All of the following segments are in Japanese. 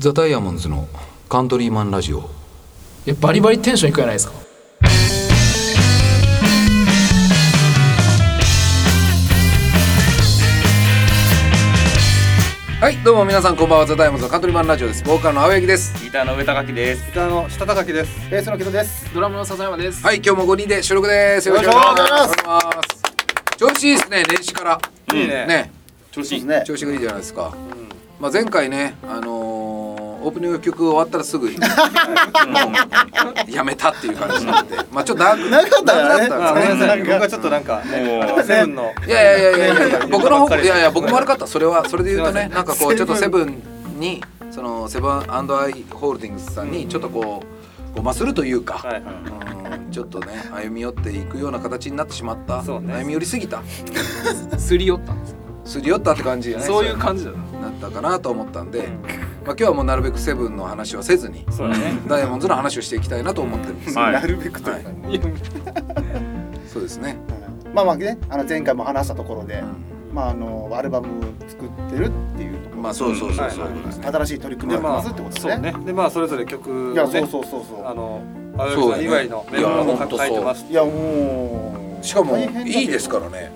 ザ・ダイヤモンズのカントリーマンラジオ。いやバリバリテンションいくじゃないですか？はいどうも皆さんこんばんは。ザ・ダイヤモンズのカントリーマンラジオです。ボーカルの青柳です。ギターの上高木です。ギターの下高木です。ベースの木戸です。ドラムの笹山です。はい今日も5人で収録です。よろしくお願いします。調子いいですね年始から。いいね。ね。調子いい。ね。調子がいいじゃないですか、まあ、前回ねあのーオープニング曲終わったらすぐ やめたっていう感じになってまあちょっと長くなかったね。んなさい。僕はちょっとなんかね、セブンの。いやいやいやいやいや 僕の方いやいや僕も悪かった。それはそれで言うとねなんかこうちょっとセブンにそのセブンアイ・ホールディングスさんにちょっとこうごまするというか、ちょっとね歩み寄っていくような形になってしまった、そうね。歩み寄りすぎた。すり寄ったんですすり寄ったって感じじゃないそういう感じだななったかなと思ったんで、まあ、今日はもうなるべくセブンの話はせずにね。ダイヤモンドの話をしていきたいなと思ってるんです、はい。なるべくというか。そうですね、まあまあね、あの前回も話したところでう、ん。まああのアルバム作ってるっていうところ。まあそうそうそうそう、新しい取り組みをますってことですそうね。ねでまあそれぞれ曲をいや、そうねそうそうそう。あの青そうさん以外のメンバーも書いてますいやもう。しかもいいですからね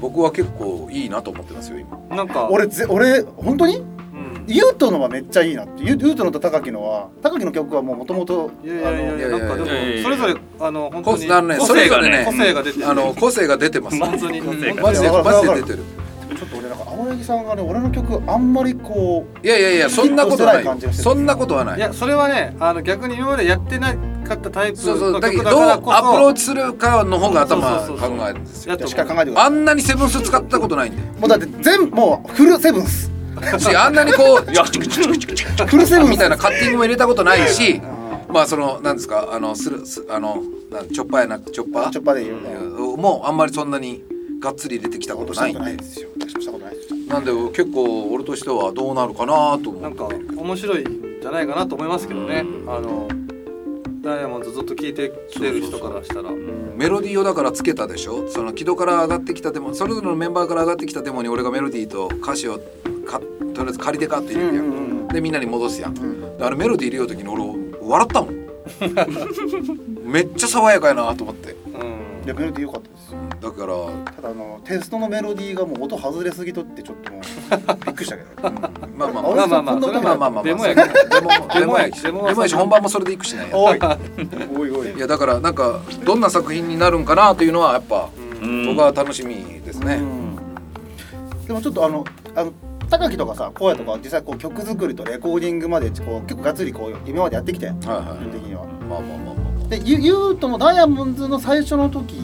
僕は結構いいなと思ってますよ今。なんか俺ぜ俺本当に？うん。ユートのはめっちゃいいなって。ユユートのと高木のは高木の曲はもうもともといやいやいやいやなんかでもいやいやいやそれぞれあの本当に個性がそれぞれねね個性が出てる。あの個性が出てます。本当に個性が。出てる青柳さんがね俺の曲あんまりこういやいやいやそんなことはない。そんなことはない。いやそれはねあの逆に今までやってなかったタイプそ。うそうのだけどどうアプローチするかの方が頭考えるんですよ。あんなにセブンス使ったことないんで。もうだって全もうフルセブンス。しあんなにこう フルセブンス。みたいなカッティングも入れたことないしうまあそのなんですかあのするすあのチョッパーやなチョッパー？チョッパーでいいよ。ねうん。もうあんまりそんなにがっつり入れてきたことないんで。したことないです。よなんで結構俺としてはどうなるかなと思なんか面白いんじゃないかなと思いますけどね。うん。あのダイヤモンドずっと聴いてきてる人からしたら。メロディーをだからつけたでしょ？その木戸から上がってきたデモそれぞれのメンバーから上がってきたデモに俺がメロディーと歌詞をかとりあえず仮でかって入れるやん、うんうんうん。でみんなに戻すやん、ん。であれメロディー入れようときに俺笑ったもん。めっちゃ爽やかやなと思って。うん。いやメロディー良かっただから。ただあのテストのメロディーがもう音外れすぎとってちょっともうびっくりしたけど。ね まあまあまあ。まあまあまあまあまあまあデモやけど。デモやしデモやし本番もそれでいくしねおい。おいおい。いやだからなんかどんな作品になるんかなというのはやっぱうん。僕は楽しみですね、でもちょっとあのあの高木とかさ荒野とかは実際こう曲作りとレコーディングまでこう結構がっつりこう今までやってきてはいはい基本的には。まあまあまあまあでユユートのダイヤモンドの最初の時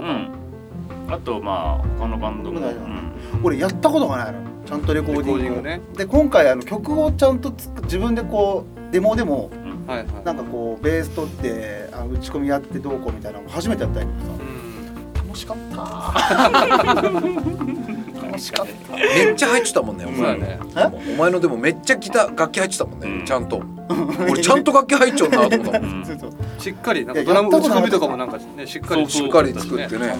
とか、うん。あとまあ他のバンドも。ううん。ん。俺やったことがないの。ちゃんとレコーディング。ィングね。で今回あの曲をちゃんと自分でこうデモでもはいはい。なんかこうベース取ってあの打ち込みやってどうこうみたいなの初めてやったんやけどさうん。楽しかった。楽しかった。めっちゃ入ってたもんねお前。ね。え？お前のでもめっちゃギター楽器入ってたもんね、うん。ちゃんと。俺ちゃんと楽器入っちゃうなと思った。もんうんそうそうしっかりなんかドラム打ち込みとかやもなんかねしっかりしっかり作ってね。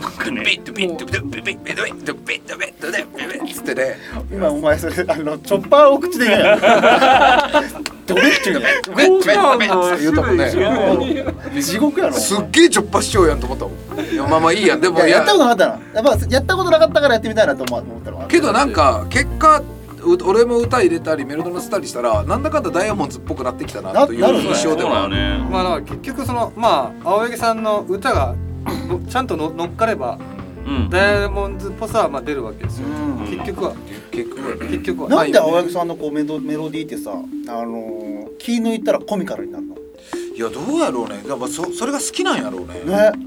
ビッドビッドビッドビッドビッドビッドビッドビッドビッドビッドつってね。今お前それあのチョッパーを口で言うやんドベッチュやビッドビッドビッドって言うたもんねん地獄やろすっげえちょっぱしちゃうやんと思ったもんいやまあまあいいやんでもいややったことなかったなやっぱやったことなかったからやってみたいなと思思ったのはけどなんか結果う俺も歌入れたりメロディー乗せたりしたらなんだかんだダイヤモンドっぽくなってきたなという印象では。そうだよね。まあだから結局そのまあ青柳さんの歌がのちゃんとの乗っかればうん。ダイヤモンドっぽさはまあ出るわけですよ。うん。結局は。結局結局は。なんで青柳さんのこうメロメロディーってさあのー気抜いたらコミカルになるの？いやどうやろうね。やっぱそそれが好きなんやろうね。ね。う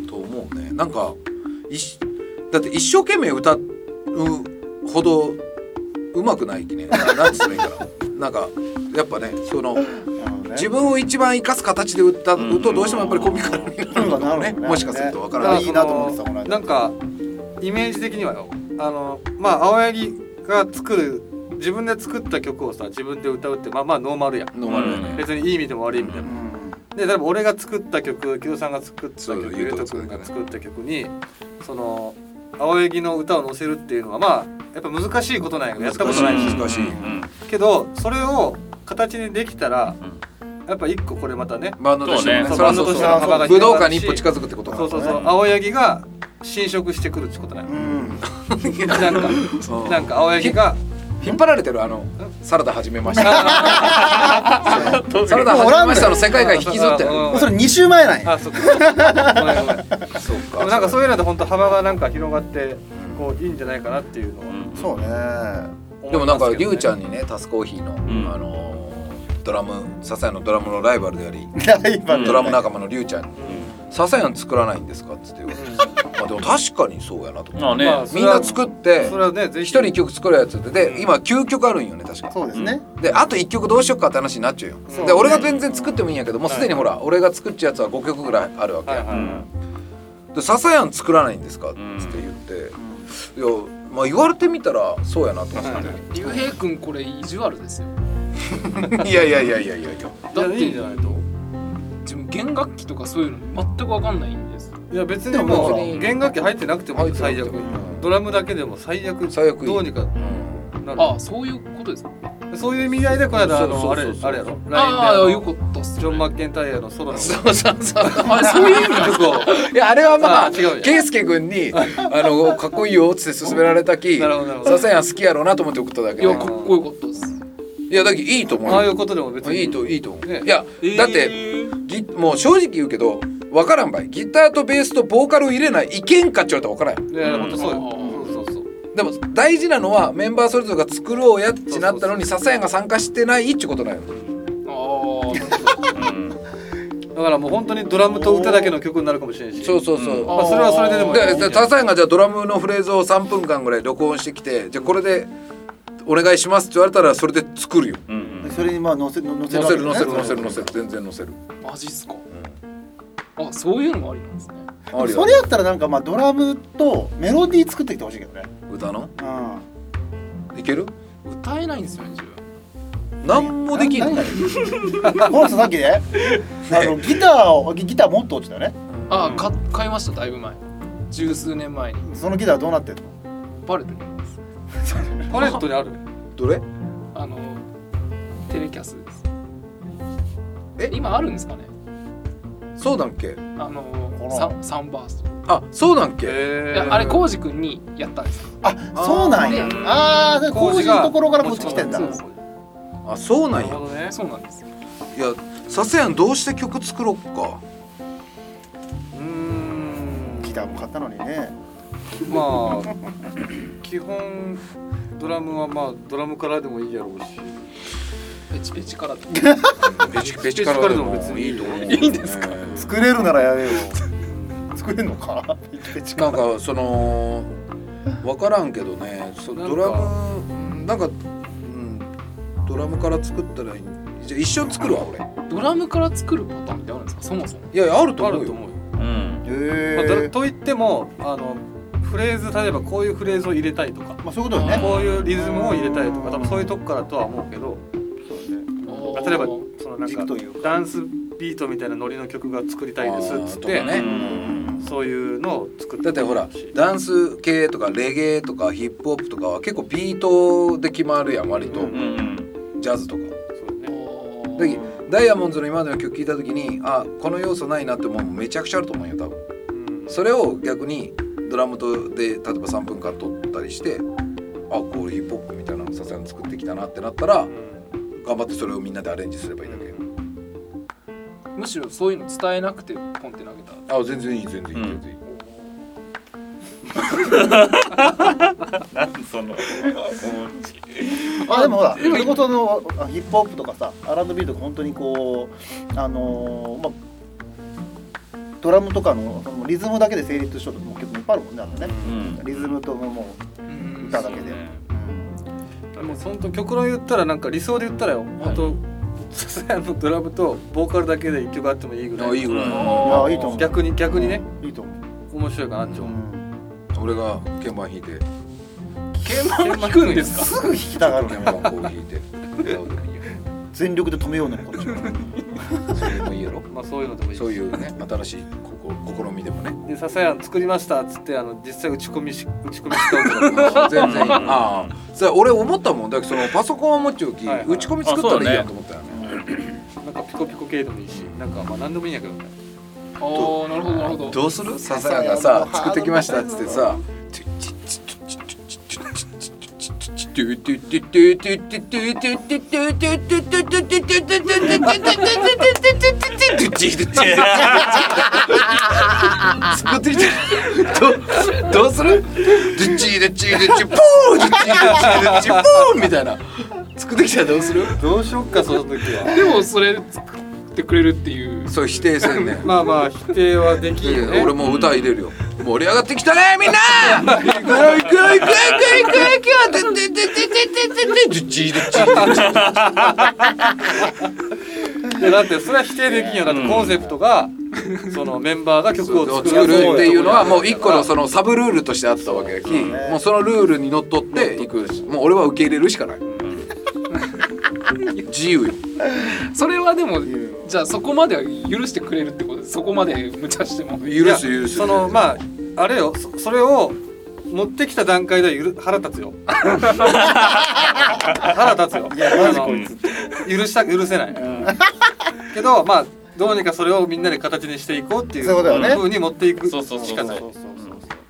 ん。と思うね。なんかいしだって一生懸命歌うほどうまくないきね。ななんつったらいいかななんかやっぱねその自分を一番生かす形で歌ううん。とどうしてもやっぱりコミカルになるのかもねねもしかするとわからないいいなと思ってなんか。イメージ的にはよ。あのまあ青柳が作る自分で作った曲をさ自分で歌うってまあまあノーマルやん。ノーマルやね。別にいい意味でも悪い意味でも。うん。で例えば俺が作った曲木戸さんが作った曲ゆうとが作ったね。ゆうとくんが作った曲にその青柳の歌を載せるっていうのはまあやっぱ難しいことなんやけどやったことない。し難しい。うんけどそれを形にできたらやっぱ一個これまたねバンドとしてもね。そうそれはそうそうバンドとしての幅が武道広がるし。館に一歩近づくってことそうそうそう。青柳が侵食してくるってことなんうやん。なんかう。んなんか青柳が引っ張られてるあのサラダ始めました。サラダ始めましたの世界観引きずってる。それ2週前なんや。あそっか。うでもなんかそういうので本当幅がなんか広がってこういいんじゃないかなっていうのは。そうね。でもなんかりゅうちゃんんにねタスコーヒーの、ん。あのードラム笹谷のドラムのライバルであり、ドラム仲間のりゅうちゃんに「笹谷作らないんですか?」っつって。言われて、まあでも確かにそうやなと思って、まあね、まあみんな作ってそれはねぜひ。一人曲作るやつでで今9曲あるんよね確か。そうですね。であと1曲どうしようかって話になっちゃうよ、で俺が全然作ってもいいんやけどもうすでにほら、俺が作っちゃうやつは5曲ぐらいあるわけ、はいはい。うんで「笹谷作らないんですか?」っつって言って、いやまあ言われてみたらそうやなと思って、竜兵君これ意地悪ですよ。いやいやいやいやいやいや。いやいいんじゃないと自分弦楽器とかそういうの全く分かんないんですいや別にでももう弦楽器入ってなくても最悪。ドラムだけでも最悪最悪どうにかうん。なる。あそういうことですか？そういう意味合いでこの間あのあれあれやろ？ああ LINE でよかったジョン・マッケンタイヤのソロの。そうそうそう。あれそういう意味なんですか？いやあれはまあ圭佑君にあのかっこいいよっつって勧められたきなるほどなるほど。笹谷好きやろうなと思って送っただけいやでかっこよかったです。いやだけどいいと思うよ。ああいうことでも別に。いいといいと思う、ねいやだってギもう正直言うけど分からんばい。ギターとベースとボーカルを入れないいけんかっちゃうと分からんよいや本当そうよ。うん。そうそうそう。でも大事なのはメンバーそれぞれが作ろうやってなったのに笹谷が参加してないってことなんよだからもう本当にドラムと歌だけの曲になるかもしれん。しそうそうそう、うん。まあそれはそれででもいいでで笹谷がじゃあドラムのフレーズを3分間ぐらい録音してきてじゃあこれでお願いしますって言われたらそれで作るようん。うん。それにまあ載せ載せる載せる載せる載せる全然載せるマジっすかあそういうのもありなんですね。あるよそれやったらなんかまあドラムとメロディー作ってきてほしいけどね。歌の？うん。いける？歌えないんですよね自分。何もできんの何がこの人さっきねあのギターをギギターもっと落ちたよね。あか買いましただいぶ前。十数年前に。そのギターどうなってんの？バレてます。パレットにある？どれ？あのテレキャスです。え？今あるんですかね？そうなんけ？あのらササンバース。トあそうなんけ？へいやあれコウジ君にやったんです。よあそうなんや。ああで工事のところからこっち来てんだ。そうそうあそうななんるやほどね。そうなんですよ。いや笹谷どうして曲作ろっか？うーん。ギターも買ったのにね。まあ基本ドラムはまあドラムからでもいいやろうしペチペチからペチペチからでも別にいいと思ういいんですか？作れるならやれよ作れんのか？ペチペチなんかその分からんけどね。そドラムなんか、うん、ドラムから作ったらいい。じゃあ一緒に作るわ俺。ドラムから作るパターンってあるんですか？そもそも。いやいやあると思うよ。あると思うよ、うん。へまあ、と言ってもあのフレーズ例えばこういうフレーズを入れたいとか。まあそういうことよね。こういうリズムを入れたいとか多分そういうとこからとは思うけど例えばそのなんかダンスビートみたいなノリの曲が作りたいですっつって、ね。うん。そういうのを作ってだってほらしダンス系とかレゲエとかヒップホップとかは結構ビートで決まるやん割と、うんうんジャズとか。そうね。でダイヤモンドの今までの曲聴いた時にあこの要素ないなって思うのめちゃくちゃあると思うよ多分。うん。それを逆にドラムとで例えば3分間撮ったりしてあこれヒップホップみたいなのさすがに作ってきたなってなったら頑張ってそれをみんなでアレンジすればいいだけ。むしろそういうの伝えなくてポンって投げた。あ全然いい全然いいうん全然いい、なんそのあでもほらそれこそのあヒップホップとかさ R&B とか本当にこうあのーまあドラムとかのそのリズムだけで成立しようとも曲もいっぱいあるもんねあのね。うん。リズムともう歌だけで、でも本当極論言ったらなんか理想で言ったらよ、本当笹谷のドラムとボーカルだけで一曲あってもいいぐらい。あいいぐらい。いやいいと思う。逆に逆にね。いいと思う、面白いかなって思う、俺が鍵盤弾いて。鍵盤弾くんですか？すぐ弾きたがるね鍵盤こう弾いて全力で止めようねこっちはそれもいいやろ。まあそういうのでもいいしそういうね 新しいここ試みでもね。で笹谷作りましたっつってあの実際打ち込みし打ち込みした。全然いい。ああ。それ俺思ったもん。だけどそのパソコンを持っておき、はいはい。打ち込み作ったらいいやんと思ったよね。なんかピコピコ系でもいいしなんかまあ何でもいいんやけどね。ああなるほどなるほど。どうする？笹谷がさ作ってきましたっつってさどどうするドゥッチードゥッチードゥッチーポードゥッチードゥッチードゥッチーポーみたいな作ってきたらどうするどうしよっかその時はでもそれ作ってくれるっていう。そう否定せんね。まあまあ否定はできるよね。俺もう歌入れるよ盛り上がってきたねみんな！行く行く行く行く行く行くででででででででドゥッチードゥッチードゥッチーいやだってそれは否定できんよだってコンセプトがそのメンバーが曲を作るっていうのはもう一個のそのサブルールとしてあったわけやきもうそのルールにのっとっていくもう俺は受け入れるしかない自由それはでもじゃあそこまでは許してくれるってことでそこまで無茶しても許す許すそのまああれよそそれを持ってきた段階ではゆる腹立つよ。腹立つよ。いやマジこいつ。許した許せない。けどまあどうにかそれをみんなで形にしていこうっていうそういうことよね。風に持っていくしかない。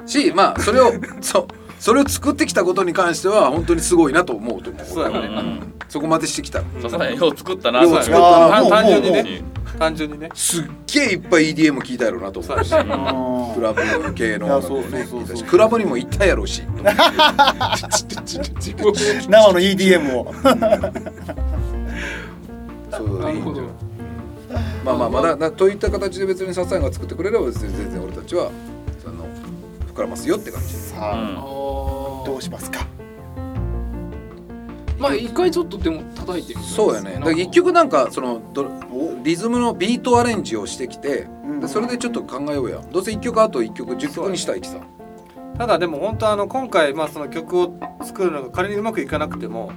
しまあそれをそそれを作ってきたことに関しては本当にすごいなと思うと思う。そうやね。んそこまでしてきたらさすがによう作ったな。よう作った。な単純にね。単純にね。すっげえいっぱい EDM 聞いたやろうなと思う。し。クうん。ラブ系のクラブにも行ったやろうし。生の EDM を。そうなるほどまあまあまだなといった形で別に笹谷が作ってくれれば別に全然俺たちはその膨らますよって感じ。さうあん。どうしますか？まあ一回ちょっとでも叩いてみたいですそうやね。だから一曲なんかそのリズムのビートアレンジをしてきてうん。でそれでちょっと考えようや。どうせ一曲あと一曲10曲にしたいきさ。ただでも本当あの今回まあその曲を作るのが仮にうまくいかなくても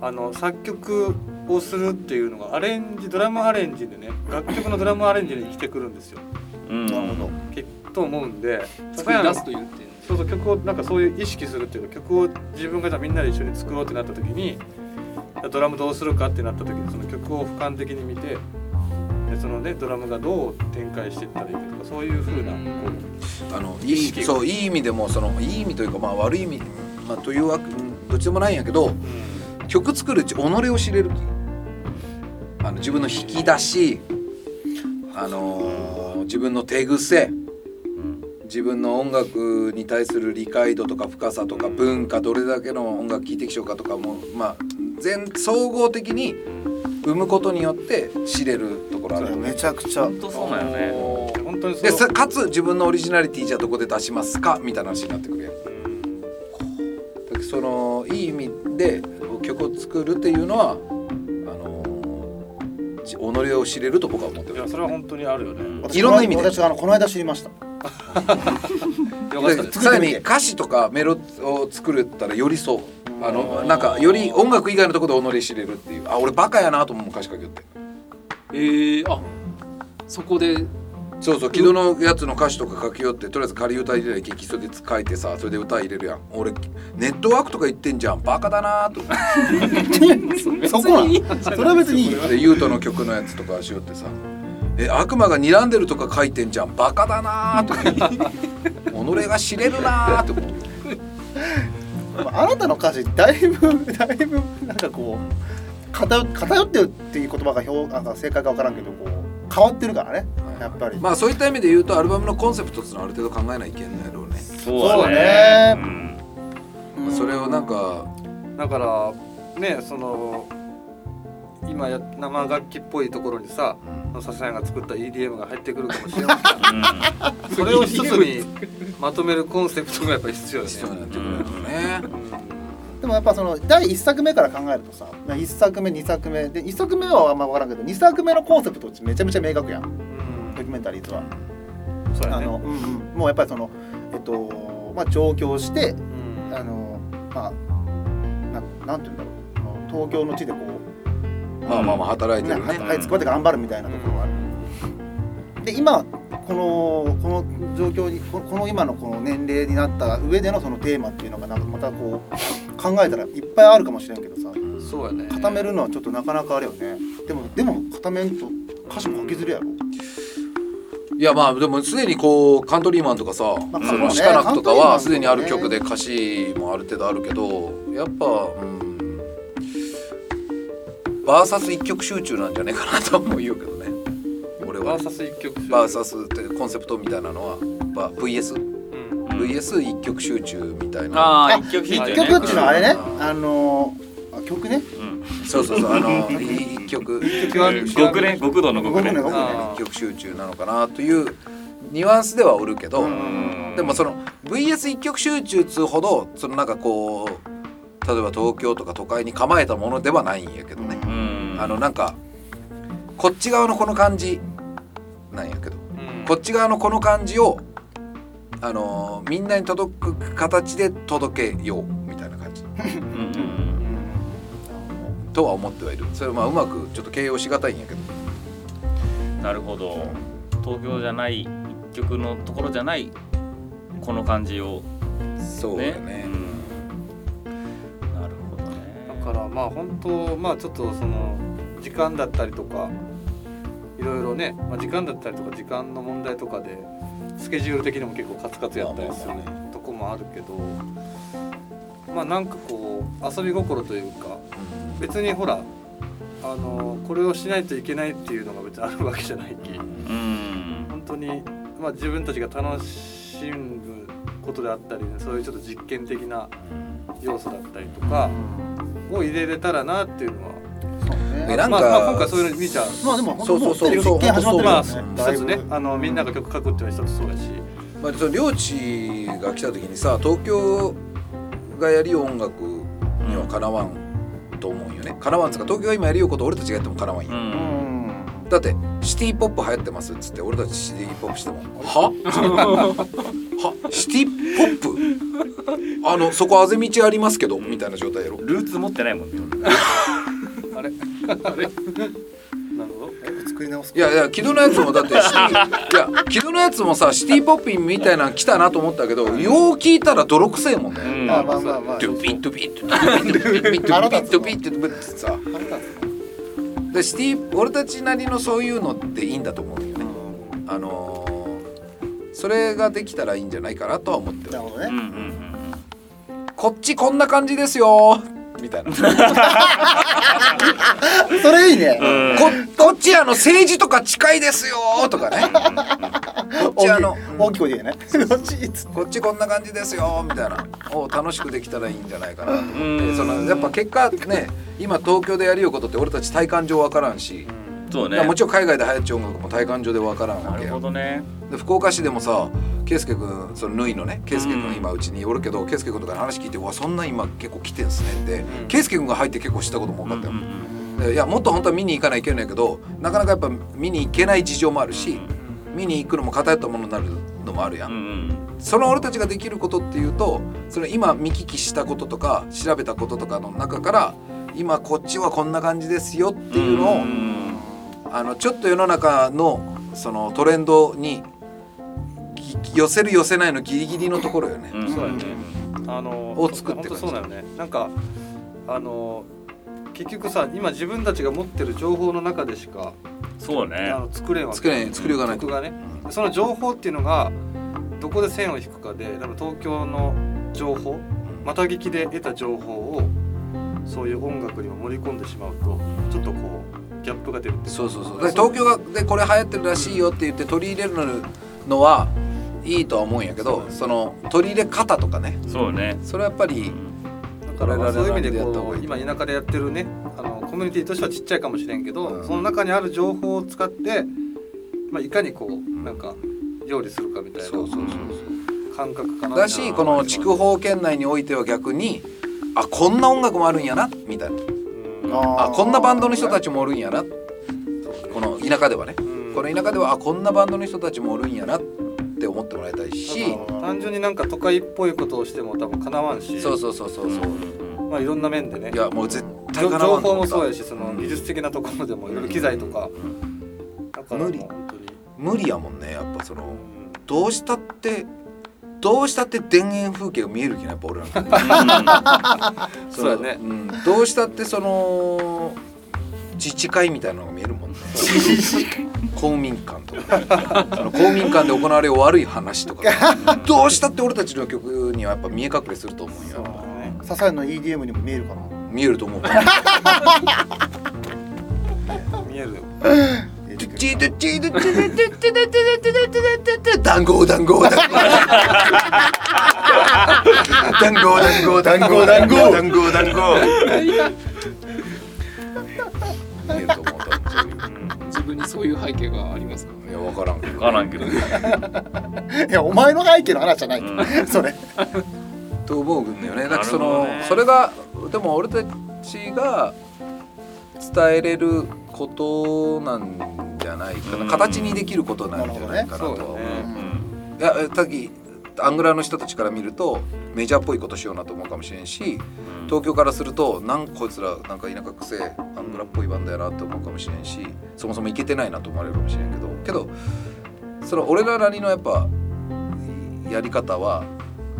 あの作曲をするっていうのがアレンジドラムアレンジでね楽曲のドラムアレンジに生きてくるんですよ。うん。なるほど。きっと思うんで作り出すと言ってそうそう曲をなんかそういう意識するっていうか曲を自分がじゃあみんなで一緒に作ろうってなった時にドラムどうするかってなった時にその曲を俯瞰的に見てでそのねドラムがどう展開していったらいいかとかそういう風なこあのいい意識が。そういい意味でもそのいい意味というかまあ悪い意味、まあ、というわけうんどっちでもないんやけどう、うん。曲作るうち己を知れる。きあの自分の引き出しあのー自分の手癖自分の音楽に対する理解度とか深さとか文化どれだけの音楽聴いてきしょうかとかもまあ全総合的に生むことによって知れるところあるめちゃくちゃ。本当そうなんよね本当にそう。でさかつ自分のオリジナリティじゃあどこで出しますかみたいな話になってくるやん。そのいい意味で曲を作るっていうのは己を知れると僕は思ってる。いやそれは本当にあるよね。私いろんな意味で。私あのこの間知りました。さらに歌詞とかメロを作るったらよりそう。あのなんかより音楽以外のところで己知れるっていう。あ俺バカやなと思う歌詞書きよって。えー、あそこでそうそう木戸のやつの歌詞とか書きよってとりあえず仮歌入れない激そで書いてさそれで歌入れるやん。俺ネットワークとか言ってんじゃん。バカだなと。思ってそこなん？それは別にいいよ。でユートの曲のやつとかしよってさ。え悪魔が睨んでるとか書いてんじゃん。バカだなと。思って己が知れるなと。あなたの歌詞だいぶだいぶなんかこう偏偏ってるっていう言葉が表なんか正解か分からんけどこう変わってるからねやっぱり、まあそういった意味で言うとアルバムのコンセプトっていうのはある程度考えないといけんのやろうね、そうそうだね。ねうん。それをなんかだからねその今や生楽器っぽいところにさ笹谷が作った EDM が入ってくるかもしれない うんそれを一つにまとめるコンセプトがやっぱり必要よね。必要になってくるよね、でもやっぱその第1作目から考えるとさ1作目2作目。で1作目はあんま分からんけど2作目のコンセプトってめちゃめちゃ明確やん。うん。ドキュメンタリーズは、そうやね。あの、うんうん、もうやっぱりそのえっとまあ上京してうん。あのまあななんて言うんだろう。東京の地でこうまあまあまあ働いてるね、はい、そこまで頑張るみたいなところがある。で今このこの状況にこのこの今のこの年齢になった上でのそのテーマっていうのがなんかまたこう考えたらいっぱいあるかもしれんけどさ。そうやね。固めるのはちょっとなかなかあれよね。でもでも固めんと歌詞も書きづらいやろ。いやまあでもすでにこうカントリーマンとかさ、まあそのね。シカナクとかはすでにある曲で歌詞もある程度あるけどやっぱうんバーサス一曲集中なんじゃねえかなと思うよけどねバーサス一曲集。バーサスってコンセプトみたいなのはバ VS うんうん。VS 一曲集中みたいな。あああ一曲一弾いて曲っていうのはあれね？ああのあ曲ね？うん。そうそうそうあの一曲一曲極。ね極道の極ね。極ね極ね。あ一曲集中なのかなというニュアンスではおるけど、うん。でもその VS 一曲集中っつうほどそのなんかこう例えば東京とか都会に構えたものではないんやけどね、うん。あのなんかこっち側のこの感じなんやけど。うん。こっち側のこの感じをあのーみんなに届く形で届けようみたいな感じ。とは思ってはいる。それまあうまくちょっと形容しがたいんやけど。うんなるほど。東京じゃない一曲のところじゃないこの感じを。ねそうだね。うん。なるほどね。だからまあ本当まあちょっとその時間だったりとかいろいろね、まあ、時間だったりとか時間の問題とかでスケジュール的にも結構カツカツやったりするまあまあまとこもあるけどまあなんかこう遊び心というか別にほらあのこれをしないといけないっていうのが別にあるわけじゃないきうん。本当にまあ自分たちが楽しむことであったり、ね、そういうちょっと実験的な要素だったりとかを入れれたらなっていうのはそうねえなんかまあ、まあ今回そういうの見ちゃう。まあでも本当そうそう。そうも実験始まってるまあよね。一つね。あのみんなが曲書くっていうのは一つそうやし。まあ、その領地が来た時にさ東京がやりよう音楽にはかなわんと思うよね。かなわんっつうか東京が今やりようこと俺たちがやってもかなわんよ、ううんん。だってシティポップ流行ってますっつって俺たちシティポップしても。は？は？シティポップ？あのそこあぜ道ありますけどみたいな状態やろ。ルーツ持ってないもんね あれ？なるほど。作り直すいやいや木戸のやつもだって いや木戸のやつもさシティポッピンみたいなの来たなと思ったけど、よう聞いたら泥臭いもんね、うん、まあまあまあまあ。ドゥピンドゥピンドゥピンドゥピンドゥピンドゥピンドゥピンってさでシティ俺たちなりのそういうのっていいんだと思うよね、うん、あの、それができたらいいんじゃないかなとは思ってるなるほどね、こっちこんな感じですよみたいな。こ それいいね。うん。こっちあの政治とか近いですよとかね。こっちあの大きい声でね。こっちこっちこんな感じですよみたいな。を楽しくできたらいいんじゃないかな。と思ってうんそのやっぱ結果ね今東京でやりようことって俺たち体感上わからんし、そうね。もちろん海外で流行っちゃう音楽も体感上でわからんわなるほどね。で福岡市でもさ圭佑君その縫いのね圭佑君今うちにおるけど圭佑君とかの話聞いて「うわそんな今結構来てんすね」って圭佑君が入って結構知ったことも分かったよ、でいやもっと本当は見に行かないといけないけどなかなかやっぱ見に行けない事情もあるし、見に行くのも偏ったものになるのもあるやん、うんうんその俺たちができることっていうとその今見聞きしたこととか調べたこととかの中から今こっちはこんな感じですよっていうのを、んあのちょっと世の中のそのトレンドにぎ寄せる寄せないのギリギリのところよね。うん。そうやね。あのを作って本当そうだよね。なんかあの結局さ今自分たちが持ってる情報の中でしかそうね。あの作れんわけ。作れん作りようがない。と曲がね。その情報っていうのがどこで線を引くかで多分東京の情報また聞きで得た情報をそういう音楽にも盛り込んでしまうとちょっとこうギャップが出るそうそうそう。で東京がでこれ流行ってるらしいよって言って取り入れるのはいいとは思うんやけど、その取り入れ方とかね、そうね。それはやっぱりだからまあそういう意味でやった方がいい。こう今田舎でやってるねあのコミュニティとしてはちっちゃいかもしれんけど、うん。その中にある情報を使って、まあ、いかにこうなんか料理するかみたいなそうそうそう感覚かなだしこの筑豊県内においては逆にあこんな音楽もあるんやなみたいな。うんあこんなバンドの人たちもおるんやな。この田舎ではね。うん。この田舎ではあこんなバンドの人たちもおるんやなって思ってもらいたいし。単純になんか都会っぽいことをしても多分かなわんし。そうそうそうそうそう。まあいろんな面でね。いやもうぜ対かなわんと情報もそうやしその技術的なところでもいろいろ機材とか。だからもう無理。無理やもんねやっぱその。うん。どうしたってどうしたって田園風景が見えるきなやっぱ俺なんか そうやね。ん、どうしたってその自治会みたいなのが見えるもんね。公民館とか。その公民館で行われる悪い話とか どうしたって俺たちの曲にはやっぱ見え隠れすると思うよ。そうやの EDM にも見えるかな。見えると思う。見える。よチッチドチドチドチドチドチドチドチドチー団子団子団子団子団子団子団子団子団子見えると思う多分そういう自分にそういう背景がありますかいや分からん。けど分からん。けどいやお前の背景の話じゃない、それと思うん。だよねだからそのそれがでも俺たちが伝えれることなん。じゃないかな、うん。形にできることなんじゃないかなとは思う。やさっきアングラーの人たちから見るとメジャーっぽいことしようなと思うかもしれんし東京からするとなんこいつらなんか田舎くせえアングラっぽいバンドやなって思うかもしれんしそもそもいけてないなと思われるかもしれんけどけどその俺らなりのやっぱやり方は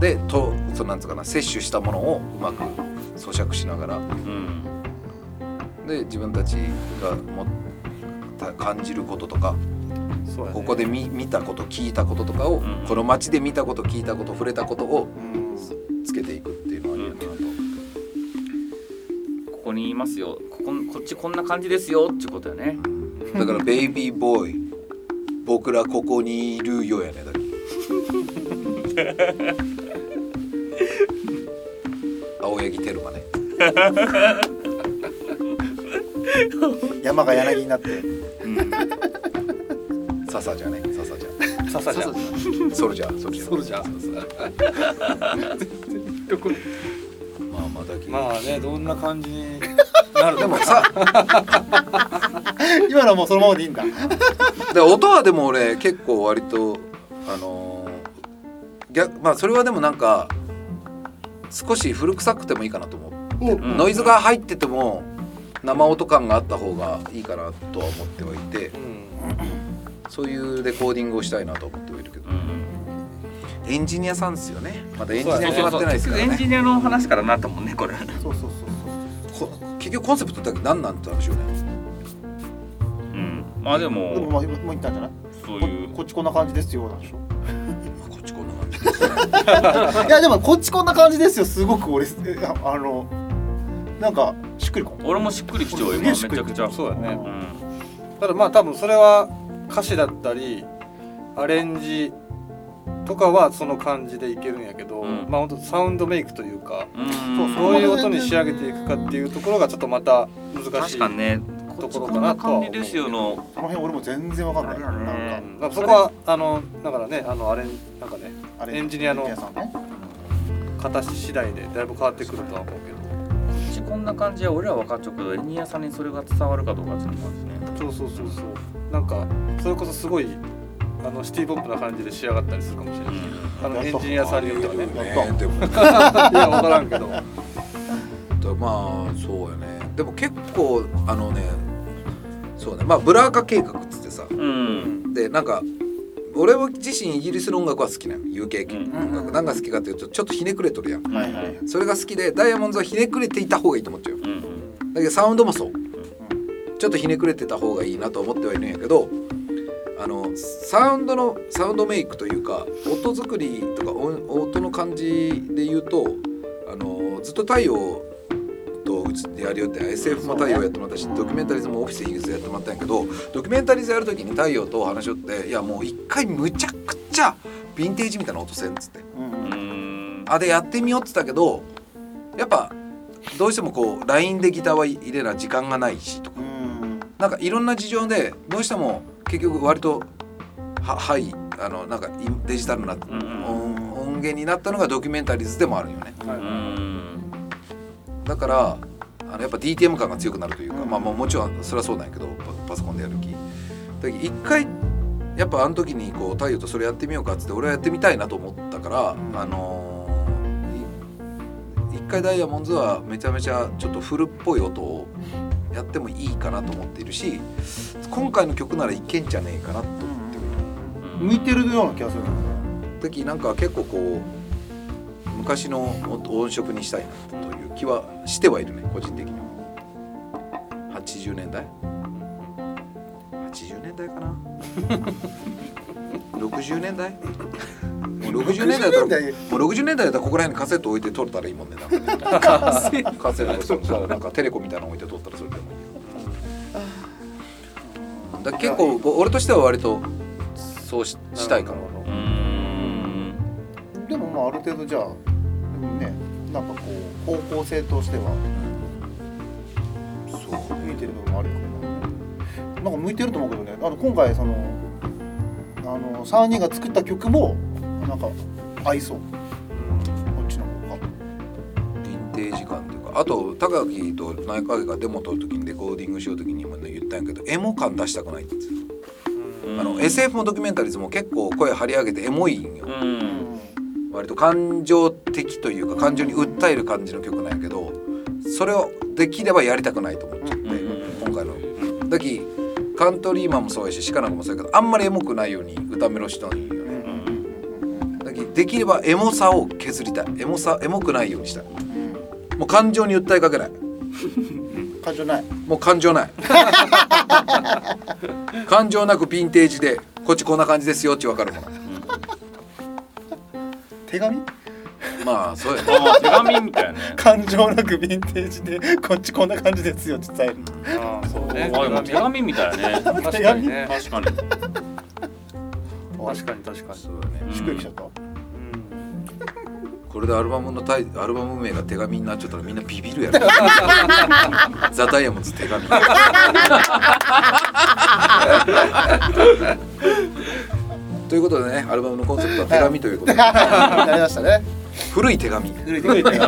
でとそのなんつうかな摂取したものをうまく咀嚼しながら。うん。で自分たちがもた感じることとかね。ここで見見たこと聞いたこととかを、うん。この街で見たこと聞いたこと触れたことをうん。つけていくっていうのはありやなと、ここにいますよ。こここっちこんな感じですよってことやね。だから「ベイビーボーイ僕らここにいるよ」やねだけ 青柳テルマね。山が柳になって笹じゃね？笹じゃ。ささじゃん。ソルジャー。ソルジャー。ソルジャー。どこまあまあだけ、まあねどんな感じになるでもさ。今のはもうそのままでいいんだ。で音はでも俺結構割とあのー逆まあそれはでもなんか少し古臭くてもいいかなと思う、ん。ノイズが入ってても生音感があった方がいいかなとは思ってはいてうんそういうレコーディングをしたいなと思ってはいるけど。うん。エンジニアさんですよね。まだエンジニア決まってないですからね。エンジニアの話からなったもんねこれそうそうそうそうこ結局コンセプトだけ何なんて話よね。うん。まあででももまあもう言ったんじゃない？そういう。ここっちこんな感じですよなんでしょこっちこんな感じですね。いやでもこっちこんな感じですよすごく俺。あのなんかしっくりこん。俺もしっくりきちゃうよ今めちゃくちゃ。そうだね。うん。ただまあ多分それは歌詞だったりアレンジとかはその感じでいけるんやけど、うん。まあ本当サウンドメイクというかうん。どういう音に仕上げていくかっていうところがちょっとまた難しい確かにね。こっちこんな感じですよの。その辺俺も全然わかんない。なんか。そこはあのだからねあのあれなんかねエンジニアのさんね。形次第でだいぶ変わってくるとは思うけどこんな感じは俺ら分かっちゃうけどエンジニアさんにそれが伝わるかどうかっていうのもあるしね。そうそうそうそう。なんかそれこそすごいあのシティポップな感じで仕上がったりするかもしれない、あのエンジニアさんによってはね。やった。ね。でも。いや分からんけど。だまあそうよね。でも結構あのねそうね。まあブラーカ計画っつってさ。うん。でなんか俺自身イギリスの音楽は好きなの。UK 系うん。音楽。何が好きかっていうとちょっとひねくれとるやんはいはいはい。それが好きでダイヤモンドはひねくれていた方がいいと思っちゃう。うんだけどサウンドもそう。ちょっとひねくれてた方がいいなと思ってはいるんやけどあのサウンドのサウンドメイクというか音作りとか音音の感じで言うとあのずっと太陽とうちでやるよって SF も太陽やってもらったしドキュメンタリズムもオフィスヒグスやってもらったんやけどドキュメンタリズやる時に太陽と話し合っていやもう一回むちゃくちゃヴィンテージみたいな音せんっつって。あでやってみようっつったけどやっぱどうしてもこう LINE でギターは入れな時間がないしとか。うん。なんかいろんな事情でどうしても結局割とははいあのなんかイデジタルな音音源になったのがドキュメンタリーズでもあるよね。うはいんだからあのやっぱ DTM 感が強くなるというか、うんまあまあもちろんそれはそうなんやけどパパソコンでやる気。一回やっぱあの時にこう太陽とそれやってみようかっつって俺はやってみたいなと思ったから、うん。あのーい一回ダイヤモンドはめちゃめちゃちょっとフルっぽい音をやってもいいかなと思っているし今回の曲ならいけんじゃねえかなと思ってる。向いてるような気がする。時なんか結構こう昔の音色にしたいなという気はしてはいるね個人的には。80年代？80年代かな？60年代？もう60年代だったらもう60年代だったらここら辺にカセット置いて撮れたらいいもんねなんかね。カセット。そうそう。なんかテレコみたいなの置いて撮ったらそれでもいいよ。だ結構俺としては割とそうししたいかもでもまあある程度じゃあなんかこう方向性としては。そう向いてる部分もあるよねなんか向いてると思うけどね。あの今回そのあの3人が作った曲もなんか合いそう。こっちの方が。ヴィンテージ感というか。あと高木と内影がデモ撮る時にレコーディングしよう時にも、ね、言ったんやけどエモ感出したくないって言っあの SF もドキュメンタリーズも結構声張り上げてエモいんよ。うん。割と感情的というか感情に訴える感じの曲なんやけどそれをできればやりたくないと思っちゃって今回の。だきカントリーマンもそうやしシカナゴもそうやけどあんまりエモくないように歌メロしたのいいよねだきできればエモさを削りたい。エモさエモくないようにしたい。もう感情に訴えかけない。感情ない。もう感情ない。感情なくヴィンテージでこっちこんな感じですよって分かるもの。手紙？まあそうやね。手紙みたいなね。感情なくヴィンテージでこっちこんな感じですよって伝えるああそうね。あでも手紙みたいね。確かにね。確かに。確かに確かに。そうだね。しっくりきちゃった。うん。これでアルバムのタイアルバム名が手紙になっちゃったらみんなビビるやろ。ザ・ダイヤモンドズ手紙。ということでねアルバムのコンセプトは手紙ということで。なりましたね古い手紙。古い手紙。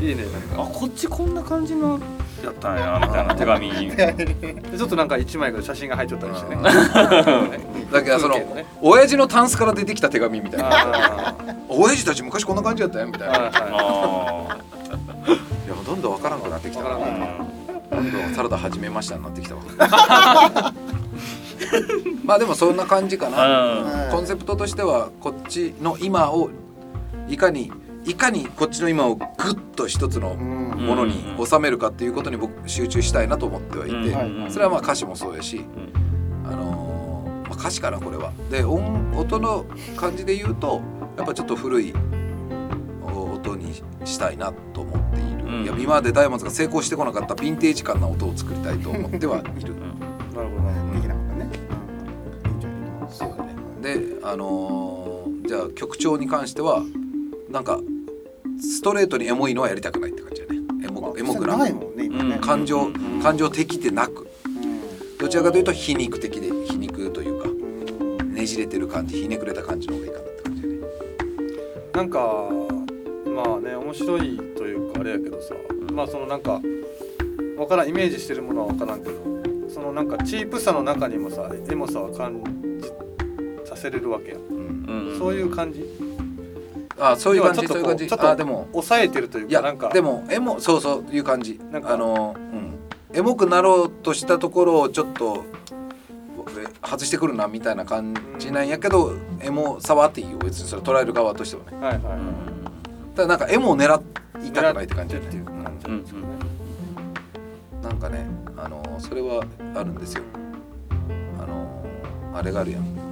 いいねなんか。あこっちこんな感じのやったんやみたいな手紙。でちょっとなんか一枚ぐらい写真が入っちゃったりしてね。だけどその親父のタンスから出てきた手紙みたいな。あ親父たち昔こんな感じだったよみたいな。あはいはあいやどんどんわからんくなってきた。などんどんサラダ始めましたになってきたわ まあでもそんな感じかな。うん。コンセプトとしてはこっちの今をいかにいかにこっちの今をグッと一つのうん。ものに収めるかっていうことに僕集中したいなと思ってはいて、それはまあ歌詞もそうやし、あのーまあ、歌詞かなこれは。で音音の感じで言うとやっぱちょっと古いお音にしたいなと思っている、うん。いや今までダイヤモンドが成功してこなかったヴィンテージ感な音を作りたいと思ってはいる。なるほどあのーじゃあ曲調に関してはなんかストレートにエモいのはやりたくないって感じだね。エモくエモくなないもんね今ね。うん。感情うん。感情的でなく。うん。どちらかというと皮肉的で皮肉というかうんねじれてる感じひねくれた感じの方がいいかなって感じだね。なんかまあね面白いというかあれやけどさ、まあそのなんかわからんイメージしてるものはわからんけどそのなんかチープさの中にもさエモさは感じさせれるわけや、うん。うんそういう感じ？あそういう感じそういう感じ。ちょっとあでも。抑えてるといういやかなんか。でもエモそうそういう感じ。なんか。あのうん。エモくなろうとしたところをちょっとえ外してくるなみたいな感じなんやけどエモさはあっていいよ。別にそれ捉える側としてはね。はいはいはい、ただなんかエモを狙いたくないって感じ。っていう感じなんですよね、なんかねあのそれはあるんですよ。あのあれがあるやん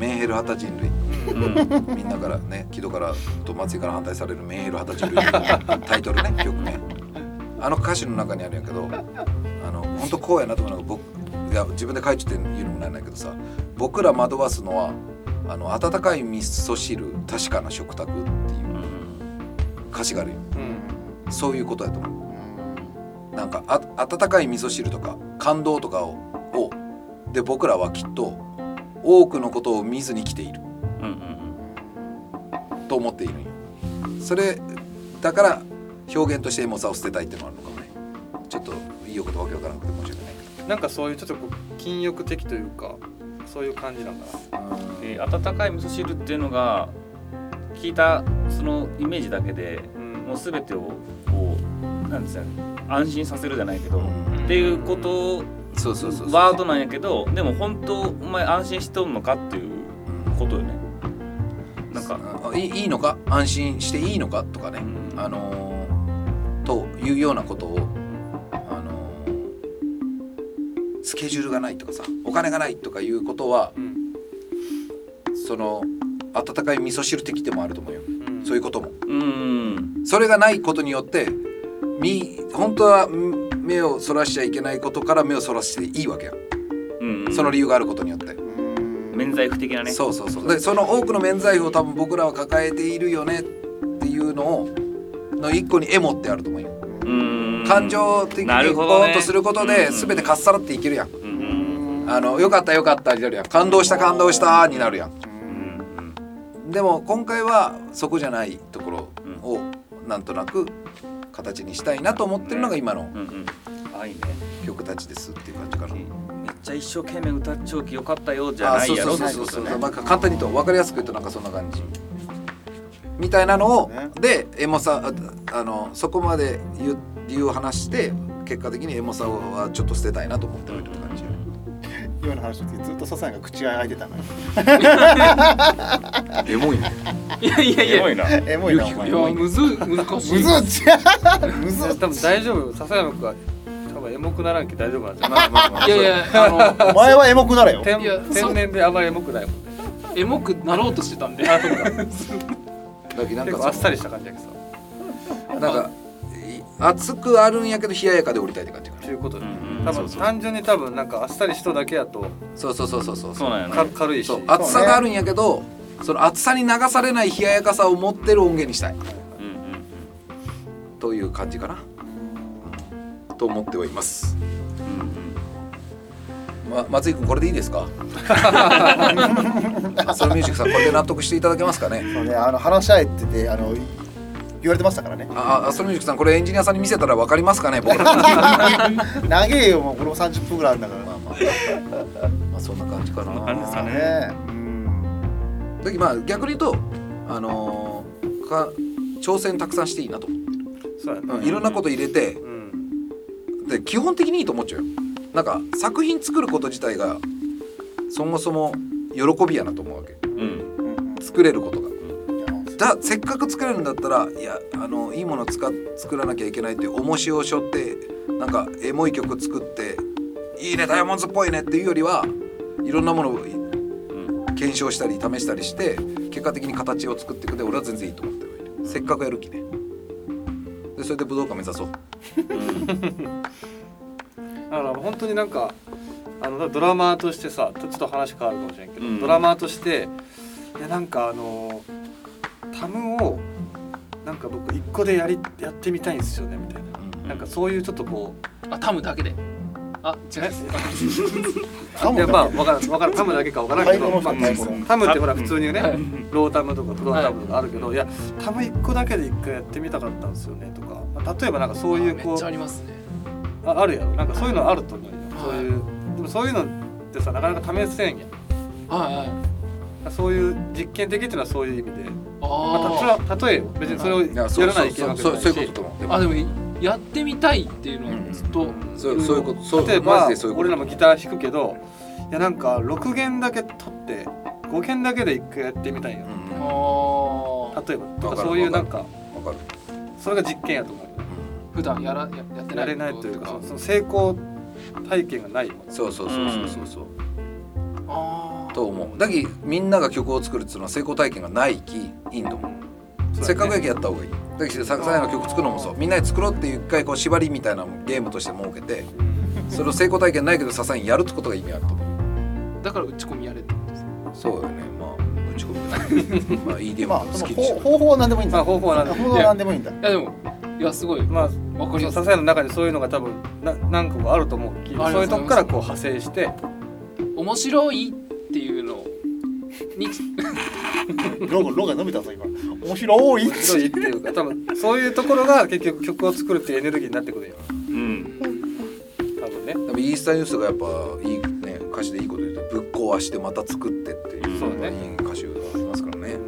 メンヘル旗人類。うん。みんなからね木戸からと松井から反対されるメンヘル旗人類。の タイトルね曲ね。あの歌詞の中にあるんやけどあの本当こうやなと思うのが僕いや自分で書いちゃって言うのもなんないけどさ僕ら惑わすのはあの温かい味噌汁確かな食卓っていう歌詞があるよ。うん。そういうことやと思う。なんかあ温かい味噌汁とか感動とかををで僕らはきっと多くのことを見ずに来ている。うんうんと思っているんよそれだから表現としてエモさを捨てたいっていうのがあるのかもね。ちょっといいよことわけわからなくて申し訳ないけなんかそういうちょっとこう禁欲的というかそういう感じなんかな。どえー温かい味噌汁っていうのが聞いたそのイメージだけでうん。もう全てをこうなんですかね安心させるじゃないけど、うん。っていうことそうそうそうワードなんやけどでも本当お前安心しとんのかっていうことよね。なんか。あいいいいのか？安心していいのかとかね、うん。あのーというようなことを、あのースケジュールがないとかさお金がないとかいうことはうん。その温かい味噌汁的でもあると思うよ。うん。そういうことも。うん。それがないことによってみ本当はん目をそらしちゃいけないことから目をそらしていいわけや、うんうん。その理由があることによって、免罪符的なね。そうそうそう。でその多くの免罪符を多分僕らは抱えているよねっていうのをの一個にエモってあると思うよ。うん。感情的なにボるほどね。ーンとすることでうん全てかっさらっていけるやん。うん。あのよかったよかったになるやん。感動した感動したになるやん。うんうん。でも今回はそこじゃないところをなんとなく形にしたいなと思ってるのが今の曲たちですっていう感じかな。めっちゃ一生懸命歌っちゃうきよかったよじゃあそうないやろそうそうそうそう、ってことね。まあ、簡単に言うと分かりやすく言うとなんかそんな感じ。みたいなのを、ね。でエモさああのそこまで言う理由を話して結果的にエモさはちょっと捨てたいなと思ってるって感じ今の話の時ずっと笹谷が口が開いてたのよ。エモいね。いやいやいや。いすごいな。エモいなお前。やむず難しい。むずっちゃむずっ多分大丈夫。笹山君は多分エモくならんき大丈夫なんじゃない？まあまあまあ。いやいやあお前はエモくなれよ。天いや天然であまりエモくないもんねのエモくなろうとしてたんで。あそうか。だけどなんかあっさりした感じやけど。さなんかい熱くあるんやけど冷ややかで降りたいって感じ。かなということで、多分単純に多分なんかあっさりしとだけやと。そうそうそうそうそうそう。なんやねか軽いし。そう熱さがあるんやけどその熱さに流されない冷ややかさを持ってる音源にしたい。うんうんという感じかな。と思ってはいます、うんま、松井君これでいいですか？ソロミュージックさんこれで納得していただけますかね？そうねあの話し合えっててあの言われてましたからね。ああソロミュージックさんこれエンジニアさんに見せたら分かりますかね僕。ら長えよもうこれも30分ぐらいあるんだから。まあまあ。まあそんな感じかな。そんな感じですかね。ねうん。まあ逆に言うとあのーか挑戦たくさんしていいなと、そうやね。うんいろんなこと入れてうん。で基本的にいいと思っちゃうよ。なんか作品作ること自体がそもそも喜びやなと思うわけ。うん。うん。作れることがだせっかく作れるんだったらいやあのいいものを使っ作らなきゃいけないっていう重しを背負ってなんかエモい曲作っていいねダイヤモンドズっぽいねっていうよりはいろんなものをうん検証したり試したりして結果的に形を作っていくで俺は全然いいと思ってるせっかくやる気ねでそれで武道館目指そう。だから本当になんかあのドラマーとしてさちょっと話変わるかもしれんけど、うん。ドラマーとしていやなんかあのタムをなんか僕一個でやりやってみたいんですよねみたいな。なんかそういうちょっとこう。あタムだけで？あ違う。いやまあ分からん分からん。タムだけか分からんけど、まあタムってほら普通にね、はい。ロータムとかフロータムとかあるけど、い、やタム一個だけで一回やってみたかったんですよねとか、まあ例えばなんかそういうめこうっちゃありますね。ああるやろ。なんかそういうのあると思うよ、はい。そういうでもそういうのってさなかなか試せんやん。はいはい。そういう実験的っていうのはそういう意味で、まあ、それは例えよ。別にそれをいやらないといけないわけじゃないしそういうことと思うでも。ああでもやってみたいっていうのはずっと、そうそういうこと。例えば俺らもギター弾くけどいやなんか6弦だけ取って5弦だけで一回やってみたいよ、うんあ例えば。とわかそういうなんかわかる。それが実験やと思う。普段やらややってない。やれないというかそのその成功体験がないもん。そうそうそうそうそう。そうあーと思う。だけどみんなが曲を作るっていうのは成功体験がないきいいんと思うせっかくやけやった方がいい。だけどささやの曲作るのもそう。みんなで作ろうっていう一回こう縛りみたいなゲームとして設けて それを成功体験ないけどささにやるってことが意味あると思う。だから打ち込みやれってことですそうよね。まあ打ち込み まあ EDM まあその好きでしょ方方法は何でもいいんだ。まあ方法は何でもいい。方法は何でもいいんだ。いやでもいやすごい。まあわかりやすい。ささやの中にそういうのが多分な何個かあると思う。そういうとこからこう派生して。面白いっていうのに。ロゴロゴが伸びたぞ今。面白い。面白いっていうか多分そういうところが結局曲を作るっていうエネルギーになってくるよ。うん。多分。ねでもイースターニュースがやっぱいいね歌詞でいいこと言うとぶっ壊してまた作ってっていうそうね。いい歌詞がありますからね。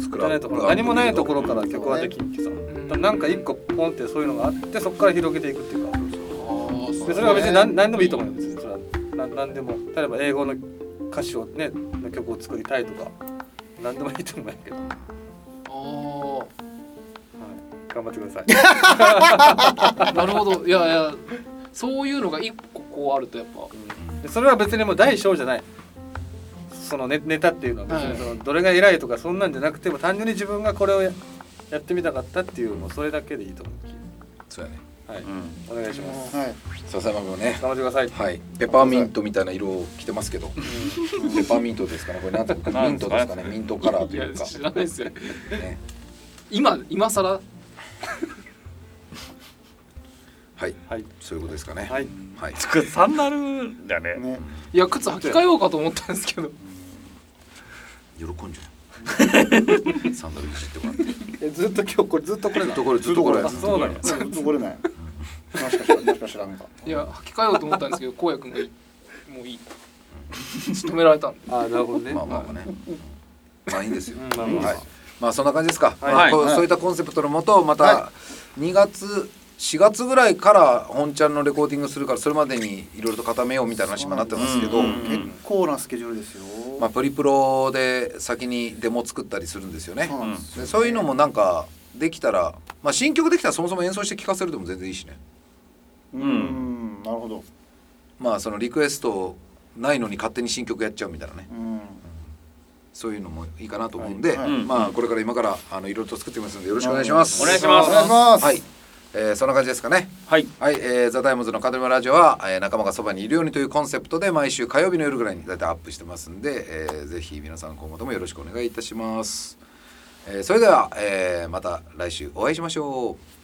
スクじゃないところ何もないところから曲はできんきさ。うん。なんか一個ポンってそういうのがあってそこから広げていくっていうか。あーでそれは別に何何でもいいと思うんです。よそれは。何何でも。例えば英語の歌詞をねの曲を作りたいとか何でもいいと思うんやけど、はい、あ頑張ってください。ー なるほど。いやいやそういうのが一個こうあるとやっぱ。でそれは別にもう大小じゃない。そのネネタっていうのは別にそのどれが偉いとかそんなんじゃなくても単純に自分がこれをややってみたかったっていうもうそれだけでいいと思そうやね。うはい、うん。お願いします。はい。笹山君ね。頑張ってください、はい。ペパーミントみたいな色を着てますけど。ペパーミントですかね。これなんとかミントですかね。ミントカラーというか。知らないですよ。ね。今今更？はい。はい。そういうことですかね。はい。はい。サンダルだよね。ね。いや靴履き替えようかと思ったんですけど。喜んじゃう。サンダルいじってもらって。えずっと今日これずっとこれなずっとこれずっとこれ。あそうなんやずっとこれない。もしかしたらもしかしたらなんか。いや履き替えようと思ったんですけどこうやくんがいい。もういい。止められたんで。あなるほどね。まあまあまあね。まあいいんですよ。うんまあまあ。はい。まあそんな感じですか。はい。そういったコンセプトのもとまたは2月4月ぐらいから本ちゃんのレコーディングするからそれまでにいろいろと固めようみたいな話にもなってますけど、結構なスケジュールですよ。まあ、プリプロで先にデモ作ったりするんですよね。でそういうのもなんかできたら、まあ、新曲できたらそもそも演奏して聴かせるでも全然いいしねうん。なるほど。まあそのリクエストないのに勝手に新曲やっちゃうみたいなね。うん。そういうのもいいかなと思うんで、はいはい。まあこれから今からあのいろいろと作ってみますのでよろしくお願いします。お願いしますお願いします。はい、えーそんな感じですかね。はい。はい、えー、ザ・ダイアモンズのカドリマラジオは、えー仲間がそばにいるようにというコンセプトで毎週火曜日の夜ぐらいに大体アップしてますんで、えーぜひ皆さん今後ともよろしくお願いいたします。えーそれでは、えーまた来週お会いしましょう。